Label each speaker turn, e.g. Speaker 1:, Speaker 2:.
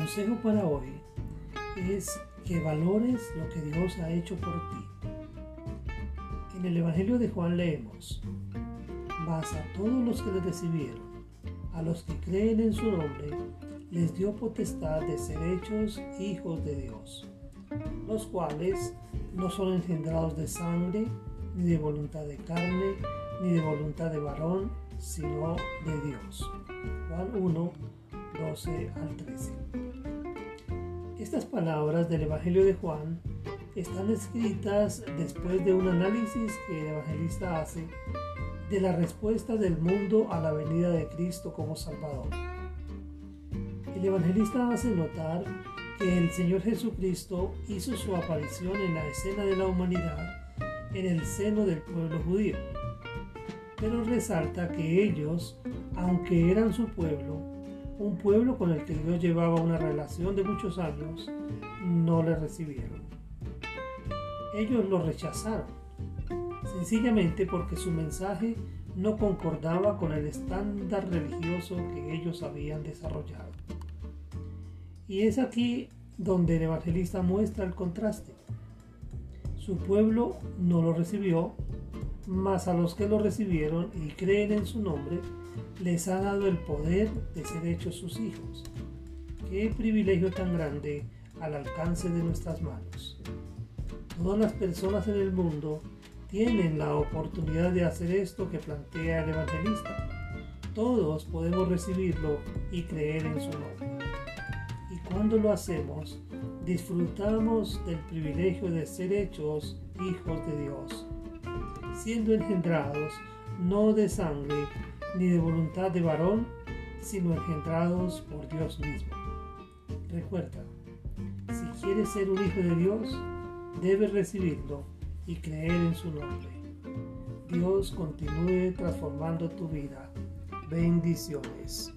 Speaker 1: consejo para hoy es que valores lo que Dios ha hecho por ti. En el Evangelio de Juan leemos, mas a todos los que le recibieron, a los que creen en su nombre, les dio potestad de ser hechos hijos de Dios, los cuales no son engendrados de sangre, ni de voluntad de carne, ni de voluntad de varón, sino de Dios. Juan 1, 12 al 13. Estas palabras del Evangelio de Juan están escritas después de un análisis que el evangelista hace de la respuesta del mundo a la venida de Cristo como Salvador. El evangelista hace notar que el Señor Jesucristo hizo su aparición en la escena de la humanidad en el seno del pueblo judío, pero resalta que ellos, aunque eran su pueblo, un pueblo con el que Dios llevaba una relación de muchos años, no le recibieron. Ellos lo rechazaron, sencillamente porque su mensaje no concordaba con el estándar religioso que ellos habían desarrollado. Y es aquí donde el evangelista muestra el contraste. Su pueblo no lo recibió, mas a los que lo recibieron y creen en su nombre, les ha dado el poder de ser hechos sus hijos. Qué privilegio tan grande al alcance de nuestras manos. Todas las personas en el mundo tienen la oportunidad de hacer esto que plantea el evangelista. Todos podemos recibirlo y creer en su nombre. Y cuando lo hacemos, disfrutamos del privilegio de ser hechos hijos de Dios, siendo engendrados no de sangre, ni de voluntad de varón, sino engendrados por Dios mismo. Recuerda, si quieres ser un hijo de Dios, debes recibirlo y creer en su nombre. Dios continúe transformando tu vida. Bendiciones.